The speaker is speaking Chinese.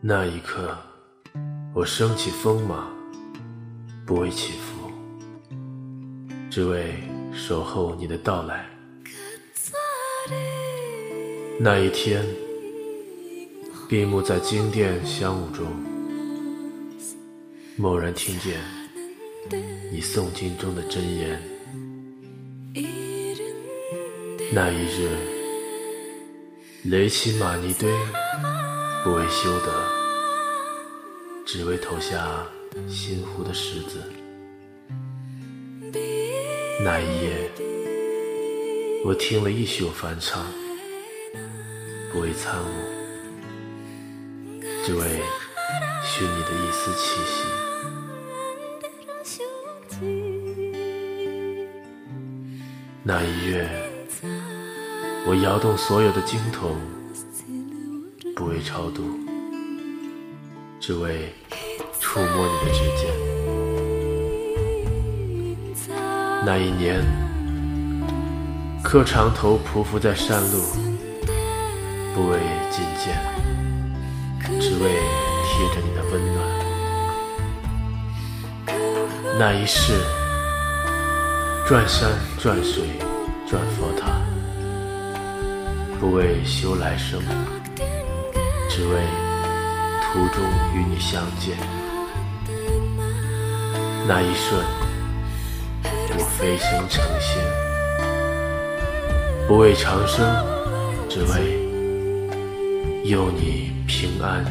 那一刻，我升起风马，不为祈福，只为守候你的到来。那一天，闭目在经殿香雾中，蓦然听见你诵经中的真言。那一日，雷起玛尼堆。不为修德，只为投下心湖的石子。那一夜，我听了一宿梵唱，不为参悟，只为寻你的一丝气息。那一月，我摇动所有的经筒。不为超度，只为触摸你的指尖。那一年，磕长头匍匐在山路，不为觐见，只为贴着你的温暖。那一世，转山转水转佛塔，不为修来生。只为途中与你相见，那一瞬，我飞升成仙，不为长生，只为佑你平安。